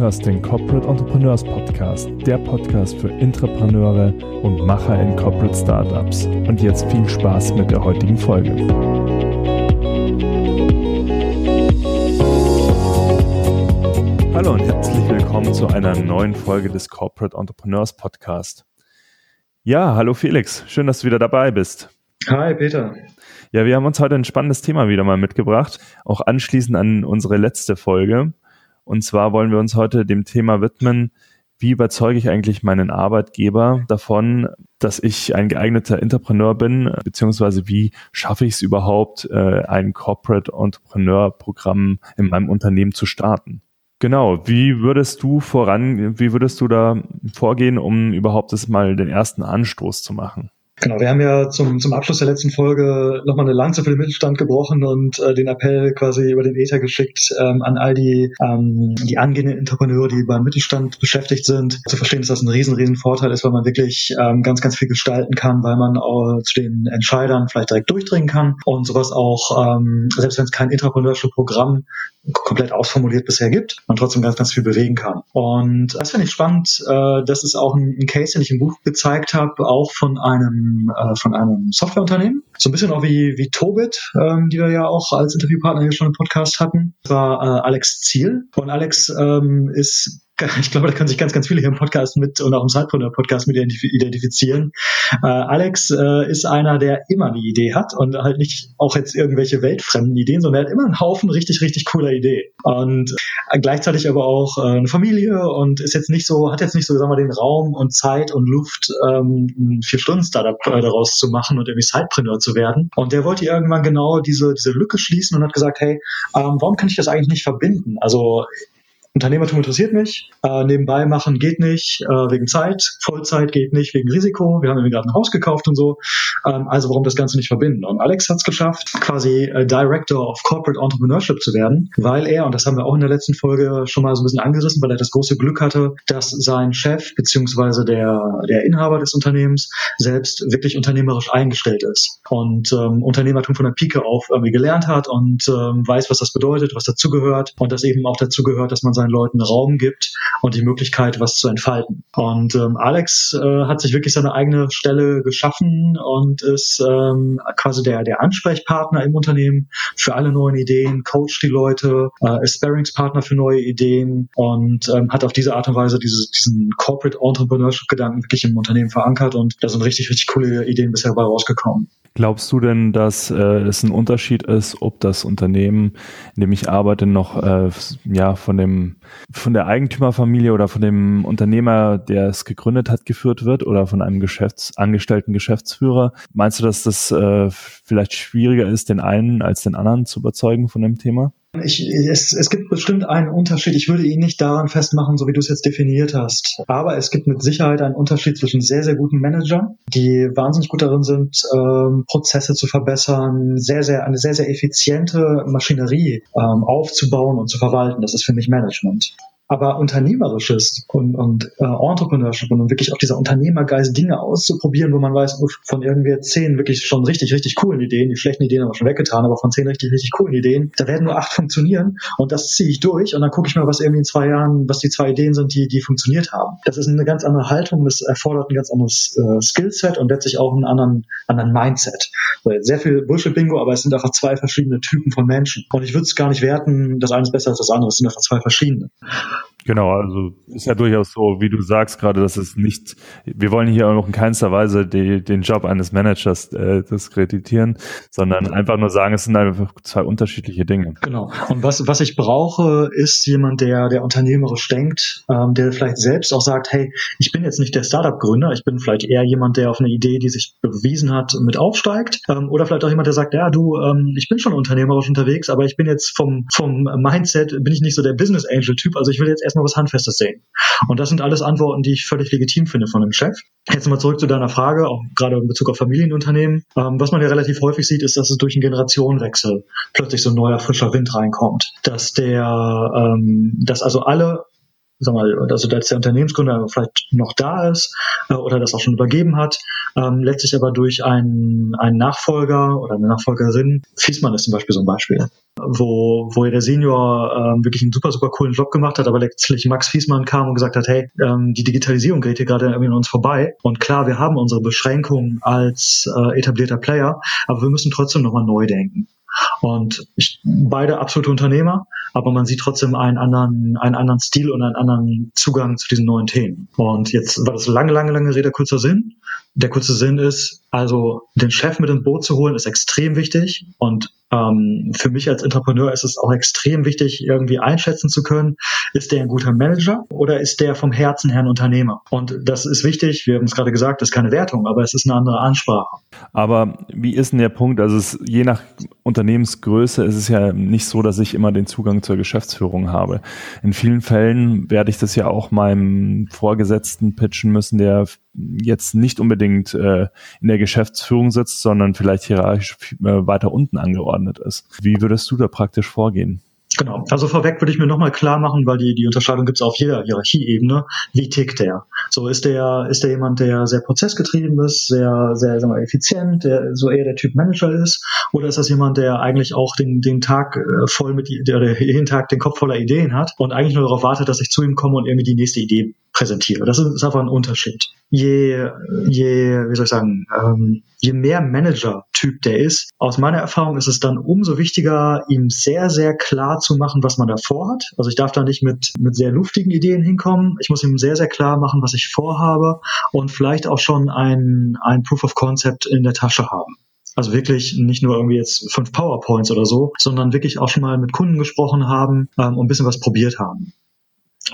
hörst den Corporate Entrepreneurs Podcast, der Podcast für Intrapreneure und Macher in Corporate Startups. Und jetzt viel Spaß mit der heutigen Folge. Hallo und herzlich willkommen zu einer neuen Folge des Corporate Entrepreneurs Podcast. Ja, hallo Felix, schön, dass du wieder dabei bist. Hi Peter. Ja, wir haben uns heute ein spannendes Thema wieder mal mitgebracht, auch anschließend an unsere letzte Folge. Und zwar wollen wir uns heute dem Thema widmen, wie überzeuge ich eigentlich meinen Arbeitgeber davon, dass ich ein geeigneter Entrepreneur bin, beziehungsweise wie schaffe ich es überhaupt, äh, ein Corporate Entrepreneur Programm in meinem Unternehmen zu starten? Genau, wie würdest du voran, wie würdest du da vorgehen, um überhaupt das mal den ersten Anstoß zu machen? Genau, wir haben ja zum, zum Abschluss der letzten Folge nochmal eine Lanze für den Mittelstand gebrochen und äh, den Appell quasi über den Ether geschickt ähm, an all die, ähm, die angehenden Entrepreneure, die beim Mittelstand beschäftigt sind, zu verstehen, dass das ein riesen, riesen Vorteil ist, weil man wirklich ähm, ganz, ganz viel gestalten kann, weil man auch zu den Entscheidern vielleicht direkt durchdringen kann und sowas auch, ähm, selbst wenn es kein Entrepreneurship-Programm komplett ausformuliert bisher gibt, man trotzdem ganz, ganz viel bewegen kann. Und das finde ich spannend. Äh, das ist auch ein, Case, den ich im Buch gezeigt habe, auch von einem, äh, von einem Softwareunternehmen. So ein bisschen auch wie, wie Tobit, ähm, die wir ja auch als Interviewpartner hier schon im Podcast hatten. Das war äh, Alex Ziel. Und Alex ähm, ist ich glaube, da können sich ganz, ganz viele hier im Podcast mit und auch im Sidepreneur-Podcast mit identifizieren. Äh, Alex äh, ist einer, der immer eine Idee hat und halt nicht auch jetzt irgendwelche weltfremden Ideen, sondern er hat immer einen Haufen richtig, richtig cooler Ideen. Und äh, gleichzeitig aber auch äh, eine Familie und ist jetzt nicht so, hat jetzt nicht so, sagen wir, den Raum und Zeit und Luft, ähm, ein Vier-Stunden-Startup äh, daraus zu machen und irgendwie Sidepreneur zu werden. Und der wollte irgendwann genau diese, diese Lücke schließen und hat gesagt, hey, ähm, warum kann ich das eigentlich nicht verbinden? Also Unternehmertum interessiert mich, äh, nebenbei machen geht nicht, äh, wegen Zeit, Vollzeit geht nicht, wegen Risiko, wir haben gerade ein Haus gekauft und so, ähm, also warum das Ganze nicht verbinden? Und Alex hat es geschafft, quasi äh, Director of Corporate Entrepreneurship zu werden, weil er, und das haben wir auch in der letzten Folge schon mal so ein bisschen angerissen, weil er das große Glück hatte, dass sein Chef beziehungsweise der, der Inhaber des Unternehmens selbst wirklich unternehmerisch eingestellt ist und ähm, Unternehmertum von der Pike auf irgendwie gelernt hat und ähm, weiß, was das bedeutet, was dazugehört und das eben auch dazugehört, dass man seinen Leuten Raum gibt und die Möglichkeit, was zu entfalten. Und ähm, Alex äh, hat sich wirklich seine eigene Stelle geschaffen und ist ähm, quasi der, der Ansprechpartner im Unternehmen für alle neuen Ideen, coacht die Leute, äh, ist Sparringspartner für neue Ideen und ähm, hat auf diese Art und Weise dieses, diesen Corporate Entrepreneurship-Gedanken wirklich im Unternehmen verankert und da sind richtig, richtig coole Ideen bisher dabei rausgekommen. Glaubst du denn, dass äh, es ein Unterschied ist, ob das Unternehmen, in dem ich arbeite, noch äh, ja von dem von der Eigentümerfamilie oder von dem Unternehmer, der es gegründet hat, geführt wird oder von einem Geschäftsangestellten Geschäftsführer? Meinst du, dass das äh, vielleicht schwieriger ist, den einen als den anderen zu überzeugen von dem Thema? Ich, es, es gibt bestimmt einen Unterschied. Ich würde ihn nicht daran festmachen, so wie du es jetzt definiert hast. Aber es gibt mit Sicherheit einen Unterschied zwischen sehr, sehr guten Managern, die wahnsinnig gut darin sind, ähm, Prozesse zu verbessern, sehr, sehr, eine sehr, sehr effiziente Maschinerie ähm, aufzubauen und zu verwalten. Das ist für mich Management aber unternehmerisches und, und äh, Entrepreneurship und wirklich auch dieser Unternehmergeist, Dinge auszuprobieren, wo man weiß, von irgendwie zehn wirklich schon richtig, richtig coolen Ideen, die schlechten Ideen haben wir schon weggetan, aber von zehn richtig, richtig coolen Ideen, da werden nur acht funktionieren und das ziehe ich durch und dann gucke ich mal, was irgendwie in zwei Jahren, was die zwei Ideen sind, die, die funktioniert haben. Das ist eine ganz andere Haltung, das erfordert ein ganz anderes äh, Skillset und letztlich auch einen anderen, anderen Mindset. Sehr viel Bullshit-Bingo, aber es sind einfach zwei verschiedene Typen von Menschen. Und ich würde es gar nicht werten, das eine ist besser als das andere, es sind einfach zwei verschiedene. Genau, also ist ja durchaus so, wie du sagst gerade, dass es nicht, wir wollen hier auch in keinster Weise die, den Job eines Managers äh, diskreditieren, sondern einfach nur sagen, es sind einfach zwei unterschiedliche Dinge. Genau. Und was, was ich brauche, ist jemand, der, der unternehmerisch denkt, ähm, der vielleicht selbst auch sagt, hey, ich bin jetzt nicht der Startup-Gründer, ich bin vielleicht eher jemand, der auf eine Idee, die sich bewiesen hat, mit aufsteigt. Ähm, oder vielleicht auch jemand, der sagt, ja, du, ähm, ich bin schon unternehmerisch unterwegs, aber ich bin jetzt vom, vom Mindset, bin ich nicht so der Business Angel-Typ, also ich will jetzt erstmal was Handfestes sehen. Und das sind alles Antworten, die ich völlig legitim finde von einem Chef. Jetzt mal zurück zu deiner Frage, auch gerade in Bezug auf Familienunternehmen. Ähm, was man ja relativ häufig sieht, ist, dass es durch einen Generationenwechsel plötzlich so ein neuer, frischer Wind reinkommt. Dass der, ähm, dass also alle sag mal, also dass der Unternehmensgründer vielleicht noch da ist äh, oder das auch schon übergeben hat, ähm, letztlich aber durch einen, einen Nachfolger oder eine Nachfolgerin, Fiesmann ist zum Beispiel so ein Beispiel, wo, wo der Senior ähm, wirklich einen super, super coolen Job gemacht hat, aber letztlich Max Fiesmann kam und gesagt hat, hey, ähm, die Digitalisierung geht hier gerade irgendwie an uns vorbei und klar, wir haben unsere Beschränkungen als äh, etablierter Player, aber wir müssen trotzdem nochmal neu denken. Und ich, beide absolute Unternehmer, aber man sieht trotzdem einen anderen, einen anderen Stil und einen anderen Zugang zu diesen neuen Themen. Und jetzt war das lange, lange, lange Rede, kurzer Sinn. Der kurze Sinn ist, also den Chef mit ins Boot zu holen, ist extrem wichtig. Und ähm, für mich als Entrepreneur ist es auch extrem wichtig, irgendwie einschätzen zu können, ist der ein guter Manager oder ist der vom Herzen her ein Unternehmer? Und das ist wichtig, wir haben es gerade gesagt, das ist keine Wertung, aber es ist eine andere Ansprache. Aber wie ist denn der Punkt? Also es, je nach Unternehmensgröße ist es ja nicht so, dass ich immer den Zugang zur Geschäftsführung habe. In vielen Fällen werde ich das ja auch meinem Vorgesetzten pitchen müssen, der jetzt nicht unbedingt äh, in der Geschäftsführung sitzt, sondern vielleicht hierarchisch äh, weiter unten angeordnet ist. Wie würdest du da praktisch vorgehen? Genau. Also vorweg würde ich mir nochmal klar machen, weil die, die Unterscheidung gibt es auf jeder Hierarchieebene. Wie tickt der? So ist der, ist der jemand, der sehr prozessgetrieben ist, sehr, sehr sagen wir, effizient, der so eher der Typ Manager ist? Oder ist das jemand, der eigentlich auch den, den Tag äh, voll mit, der, jeden Tag den Kopf voller Ideen hat und eigentlich nur darauf wartet, dass ich zu ihm komme und irgendwie die nächste Idee präsentiere? Das ist, einfach ein Unterschied. Je, je, wie soll ich sagen, ähm, je mehr Manager-Typ der ist, aus meiner Erfahrung ist es dann umso wichtiger, ihm sehr, sehr klar zu machen, was man da vorhat. Also ich darf da nicht mit, mit sehr luftigen Ideen hinkommen. Ich muss ihm sehr, sehr klar machen, was ich vorhabe und vielleicht auch schon ein, ein Proof of Concept in der Tasche haben. Also wirklich nicht nur irgendwie jetzt fünf PowerPoints oder so, sondern wirklich auch schon mal mit Kunden gesprochen haben ähm, und ein bisschen was probiert haben.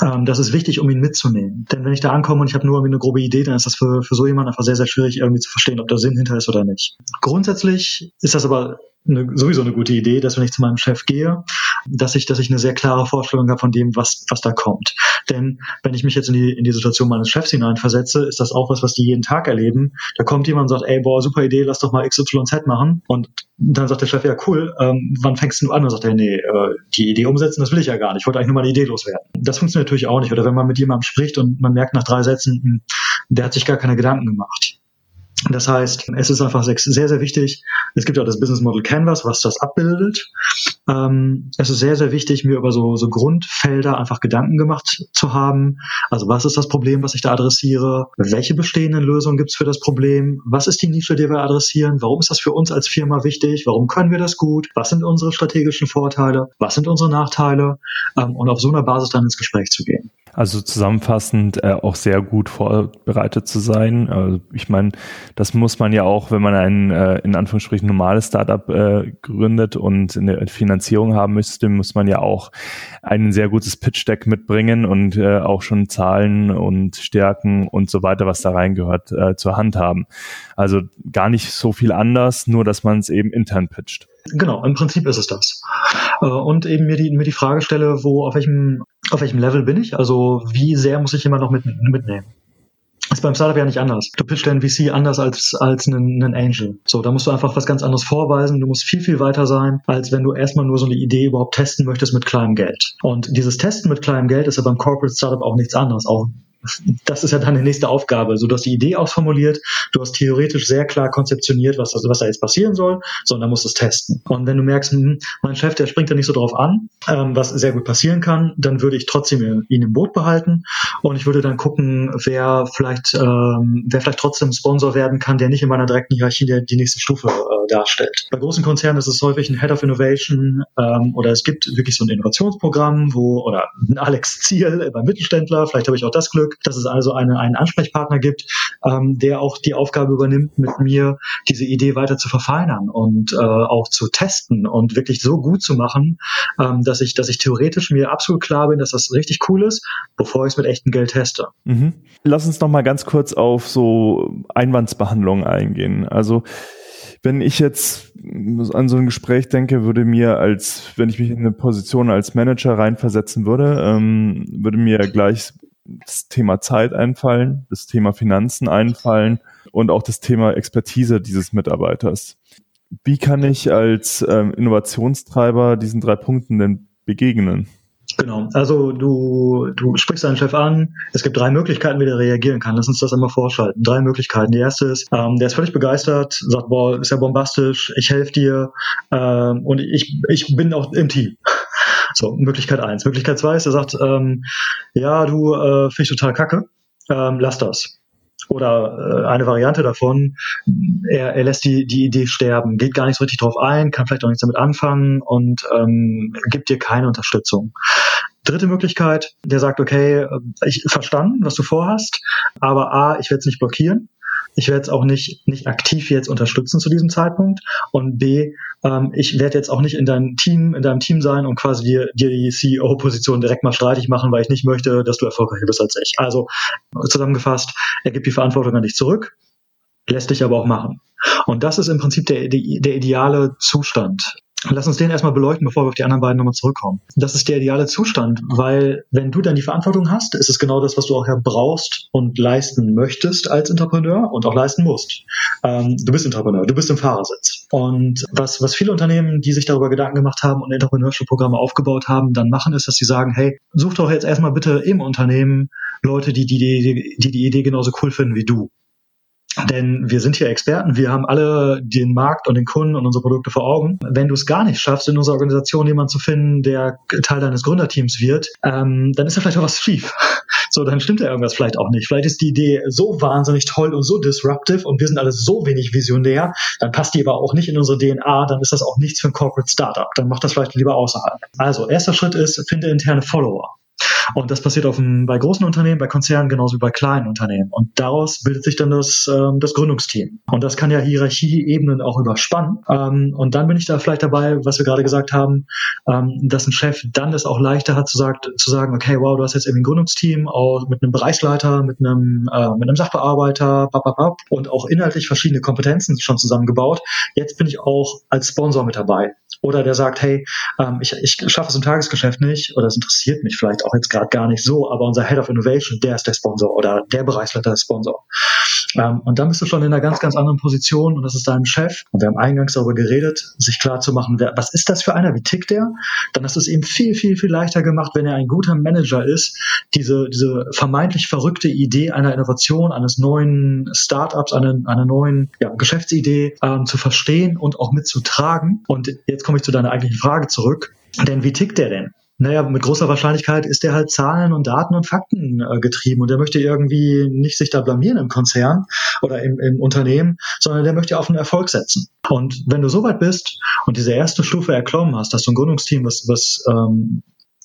Ähm, das ist wichtig, um ihn mitzunehmen. Denn wenn ich da ankomme und ich habe nur irgendwie eine grobe Idee, dann ist das für, für so jemanden einfach sehr, sehr schwierig, irgendwie zu verstehen, ob da Sinn hinter ist oder nicht. Grundsätzlich ist das aber eine, sowieso eine gute Idee, dass wenn ich zu meinem Chef gehe, dass ich, dass ich eine sehr klare Vorstellung habe von dem, was, was da kommt. Denn wenn ich mich jetzt in die, in die Situation meines Chefs hineinversetze, ist das auch was, was die jeden Tag erleben. Da kommt jemand und sagt, ey, boah, super Idee, lass doch mal XYZ machen. Und dann sagt der Chef, ja, cool, ähm, wann fängst du an? Und sagt er, nee, äh, die Idee umsetzen, das will ich ja gar nicht. Ich wollte eigentlich nur mal eine Idee loswerden. Das funktioniert natürlich auch nicht. Oder wenn man mit jemandem spricht und man merkt nach drei Sätzen, hm, der hat sich gar keine Gedanken gemacht das heißt, es ist einfach sehr, sehr wichtig. Es gibt ja das Business Model Canvas, was das abbildet. Ähm, es ist sehr, sehr wichtig, mir über so, so Grundfelder einfach Gedanken gemacht zu haben. Also was ist das Problem, was ich da adressiere? Welche bestehenden Lösungen gibt es für das Problem? Was ist die Nische, die wir adressieren? Warum ist das für uns als Firma wichtig? Warum können wir das gut? Was sind unsere strategischen Vorteile? Was sind unsere Nachteile? Ähm, und auf so einer Basis dann ins Gespräch zu gehen. Also zusammenfassend äh, auch sehr gut vorbereitet zu sein. Also ich meine, das muss man ja auch, wenn man ein äh, in Anführungsstrichen normales Startup äh, gründet und eine Finanzierung haben müsste, muss man ja auch ein sehr gutes Pitch-Deck mitbringen und äh, auch schon Zahlen und Stärken und so weiter, was da reingehört, äh, zur Hand haben. Also gar nicht so viel anders, nur dass man es eben intern pitcht. Genau, im Prinzip ist es das. Äh, und eben mir die, mir die Frage stelle, wo, auf welchem, auf welchem Level bin ich? Also wie sehr muss ich jemand noch mit, mitnehmen? ist beim Startup ja nicht anders. Du pitchst deinen VC anders als, als einen, einen Angel. So, da musst du einfach was ganz anderes vorweisen. Du musst viel, viel weiter sein, als wenn du erstmal nur so eine Idee überhaupt testen möchtest mit kleinem Geld. Und dieses Testen mit kleinem Geld ist ja beim Corporate Startup auch nichts anderes. Auch das ist ja deine nächste Aufgabe. So, du hast die Idee ausformuliert, du hast theoretisch sehr klar konzeptioniert, was, was da jetzt passieren soll, sondern musst es testen. Und wenn du merkst, hm, mein Chef, der springt da nicht so drauf an, ähm, was sehr gut passieren kann, dann würde ich trotzdem ihn im Boot behalten und ich würde dann gucken, wer vielleicht, ähm, wer vielleicht trotzdem Sponsor werden kann, der nicht in meiner direkten Hierarchie der, die nächste Stufe äh, darstellt. Bei großen Konzernen ist es häufig ein Head of Innovation ähm, oder es gibt wirklich so ein Innovationsprogramm, wo, oder ein Alex Ziel beim Mittelständler, vielleicht habe ich auch das Glück, Glück, dass es also eine, einen Ansprechpartner gibt, ähm, der auch die Aufgabe übernimmt, mit mir diese Idee weiter zu verfeinern und äh, auch zu testen und wirklich so gut zu machen, ähm, dass ich, dass ich theoretisch mir absolut klar bin, dass das richtig cool ist, bevor ich es mit echtem Geld teste. Mhm. Lass uns noch mal ganz kurz auf so Einwandsbehandlung eingehen. Also wenn ich jetzt an so ein Gespräch denke, würde mir als, wenn ich mich in eine Position als Manager reinversetzen würde, ähm, würde mir gleich das Thema Zeit einfallen, das Thema Finanzen einfallen und auch das Thema Expertise dieses Mitarbeiters. Wie kann ich als ähm, Innovationstreiber diesen drei Punkten denn begegnen? Genau. Also du, du sprichst deinen Chef an. Es gibt drei Möglichkeiten, wie der reagieren kann. Lass uns das einmal vorschalten. Drei Möglichkeiten. Die erste ist, ähm, der ist völlig begeistert, sagt, boah, ist ja bombastisch, ich helfe dir ähm, und ich, ich bin auch im Team. So, Möglichkeit eins. Möglichkeit zwei ist, er sagt, ähm, ja, du äh, finde ich total kacke, ähm, lass das. Oder äh, eine Variante davon, er, er lässt die, die Idee sterben, geht gar nicht so richtig drauf ein, kann vielleicht auch nichts damit anfangen und ähm, gibt dir keine Unterstützung. Dritte Möglichkeit, der sagt, okay, äh, ich verstanden, was du vorhast, aber A, ich werde es nicht blockieren. Ich werde es auch nicht, nicht aktiv jetzt unterstützen zu diesem Zeitpunkt. Und B, ähm, ich werde jetzt auch nicht in deinem Team, in deinem Team sein und quasi dir, dir die CEO-Position direkt mal streitig machen, weil ich nicht möchte, dass du erfolgreicher bist als ich. Also zusammengefasst, er gibt die Verantwortung an dich zurück, lässt dich aber auch machen. Und das ist im Prinzip der, der, der ideale Zustand. Lass uns den erstmal beleuchten, bevor wir auf die anderen beiden nochmal zurückkommen. Das ist der ideale Zustand, weil wenn du dann die Verantwortung hast, ist es genau das, was du auch ja brauchst und leisten möchtest als Entrepreneur und auch leisten musst. Ähm, du bist Entrepreneur, du bist im Fahrersitz. Und was, was viele Unternehmen, die sich darüber Gedanken gemacht haben und Entrepreneurship-Programme aufgebaut haben, dann machen, ist, dass sie sagen, hey, such doch jetzt erstmal bitte im Unternehmen Leute, die die, die, die, die Idee genauso cool finden wie du. Denn wir sind hier Experten, wir haben alle den Markt und den Kunden und unsere Produkte vor Augen. Wenn du es gar nicht schaffst, in unserer Organisation jemanden zu finden, der Teil deines Gründerteams wird, ähm, dann ist da vielleicht auch was schief. So, dann stimmt ja irgendwas vielleicht auch nicht. Vielleicht ist die Idee so wahnsinnig toll und so disruptive und wir sind alle so wenig visionär, dann passt die aber auch nicht in unsere DNA, dann ist das auch nichts für ein Corporate Startup. Dann macht das vielleicht lieber außerhalb. Also, erster Schritt ist, finde interne Follower. Und das passiert auf dem, bei großen Unternehmen, bei Konzernen genauso wie bei kleinen Unternehmen. Und daraus bildet sich dann das, ähm, das Gründungsteam. Und das kann ja Hierarchieebenen auch überspannen. Ähm, und dann bin ich da vielleicht dabei, was wir gerade gesagt haben, ähm, dass ein Chef dann es auch leichter hat zu, sagt, zu sagen, okay, wow, du hast jetzt irgendwie ein Gründungsteam auch mit einem Bereichsleiter, mit einem, äh, mit einem Sachbearbeiter, bababab, und auch inhaltlich verschiedene Kompetenzen schon zusammengebaut. Jetzt bin ich auch als Sponsor mit dabei. Oder der sagt, hey, ähm, ich, ich schaffe es im Tagesgeschäft nicht oder es interessiert mich vielleicht auch jetzt gerade gar nicht so, aber unser Head of Innovation, der ist der Sponsor oder der Bereichsleiter der Sponsor. Ähm, und dann bist du schon in einer ganz, ganz anderen Position und das ist dein Chef. Und wir haben eingangs darüber geredet, sich klar zu machen, wer, was ist das für einer, wie tickt der? Dann hast du es ihm viel, viel, viel leichter gemacht, wenn er ein guter Manager ist, diese, diese vermeintlich verrückte Idee einer Innovation, eines neuen Startups, einer, einer neuen ja, Geschäftsidee ähm, zu verstehen und auch mitzutragen. Und jetzt komme ich zu deiner eigentlichen Frage zurück. Denn wie tickt der denn? Naja, mit großer Wahrscheinlichkeit ist der halt Zahlen und Daten und Fakten äh, getrieben und der möchte irgendwie nicht sich da blamieren im Konzern oder im, im Unternehmen, sondern der möchte auf einen Erfolg setzen. Und wenn du so weit bist und diese erste Stufe erklommen hast, dass du ein Gründungsteam, was, was ähm,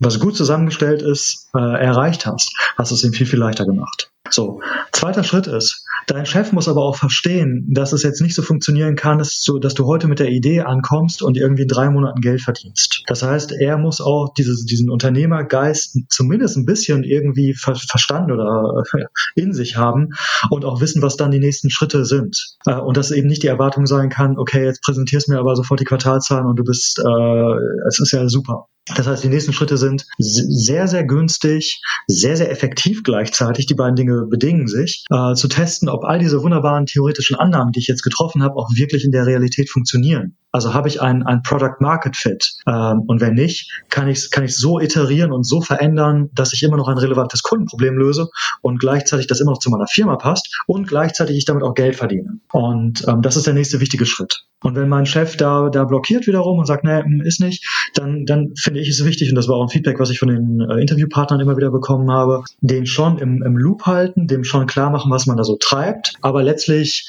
was gut zusammengestellt ist, äh, erreicht hast, hast du es ihm viel, viel leichter gemacht. So, zweiter Schritt ist, dein Chef muss aber auch verstehen, dass es jetzt nicht so funktionieren kann, dass du, dass du heute mit der Idee ankommst und irgendwie drei Monaten Geld verdienst. Das heißt, er muss auch dieses, diesen Unternehmergeist zumindest ein bisschen irgendwie ver verstanden oder in sich haben und auch wissen, was dann die nächsten Schritte sind. Äh, und dass eben nicht die Erwartung sein kann, okay, jetzt präsentierst mir aber sofort die Quartalzahlen und du bist, äh, es ist ja super. Das heißt, die nächsten Schritte sind sehr, sehr günstig, sehr, sehr effektiv gleichzeitig. Die beiden Dinge bedingen sich, äh, zu testen, ob all diese wunderbaren theoretischen Annahmen, die ich jetzt getroffen habe, auch wirklich in der Realität funktionieren. Also habe ich ein, ein Product Market Fit. Ähm, und wenn nicht, kann ich kann ich so iterieren und so verändern, dass ich immer noch ein relevantes Kundenproblem löse und gleichzeitig das immer noch zu meiner Firma passt und gleichzeitig ich damit auch Geld verdiene. Und ähm, das ist der nächste wichtige Schritt. Und wenn mein Chef da, da blockiert wiederum und sagt, nee, ist nicht, dann, dann finde ich es wichtig, und das war auch ein Feedback, was ich von den äh, Interviewpartnern immer wieder bekommen habe, den schon im, im Loop halten, dem schon klar machen, was man da so treibt, aber letztlich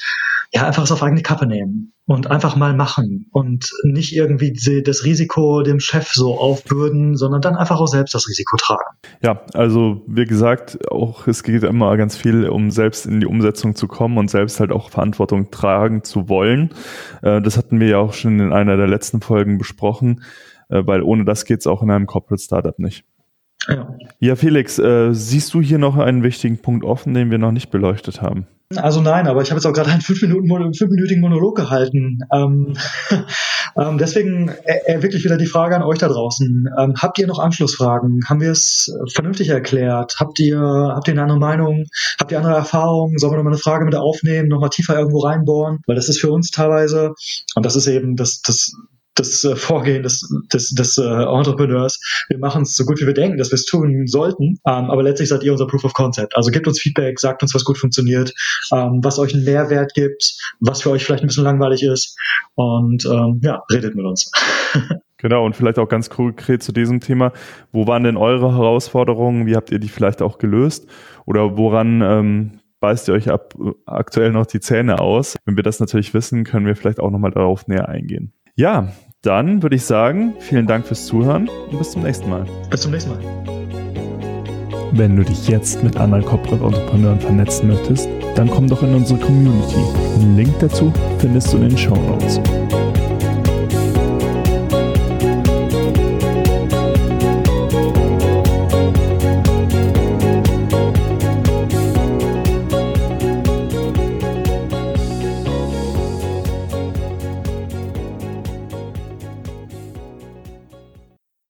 ja einfach es auf eigene Kappe nehmen und einfach mal machen. Und nicht irgendwie das Risiko dem Chef so aufbürden, sondern dann einfach auch selbst das Risiko tragen. Ja, also wie gesagt, auch es geht immer ganz viel um selbst in die Umsetzung zu kommen und selbst halt auch Verantwortung tragen zu wollen. Äh, das hatten wir ja auch schon in einer der letzten Folgen besprochen, weil ohne das geht es auch in einem Corporate Startup nicht. Ja, ja Felix, äh, siehst du hier noch einen wichtigen Punkt offen, den wir noch nicht beleuchtet haben? Also nein, aber ich habe jetzt auch gerade einen fünf Minuten, fünfminütigen Monolog gehalten. Ähm, ähm, deswegen äh, äh, wirklich wieder die Frage an euch da draußen. Ähm, habt ihr noch Anschlussfragen? Haben wir es vernünftig erklärt? Habt ihr, habt ihr eine andere Meinung? Habt ihr andere Erfahrungen? Sollen wir nochmal eine Frage mit aufnehmen, nochmal tiefer irgendwo reinbohren? Weil das ist für uns teilweise, und das ist eben das, das das äh, Vorgehen des, des, des äh, Entrepreneurs. Wir machen es so gut, wie wir denken, dass wir es tun sollten. Ähm, aber letztlich seid ihr unser Proof of Concept. Also gebt uns Feedback, sagt uns, was gut funktioniert, ähm, was euch einen Mehrwert gibt, was für euch vielleicht ein bisschen langweilig ist. Und ähm, ja, redet mit uns. Genau, und vielleicht auch ganz konkret zu diesem Thema. Wo waren denn eure Herausforderungen? Wie habt ihr die vielleicht auch gelöst? Oder woran ähm, beißt ihr euch ab, aktuell noch die Zähne aus? Wenn wir das natürlich wissen, können wir vielleicht auch nochmal darauf näher eingehen. Ja, dann würde ich sagen, vielen Dank fürs Zuhören und bis zum nächsten Mal. Bis zum nächsten Mal. Wenn du dich jetzt mit anderen Corporate Entrepreneuren vernetzen möchtest, dann komm doch in unsere Community. Den Link dazu findest du in den Show Notes.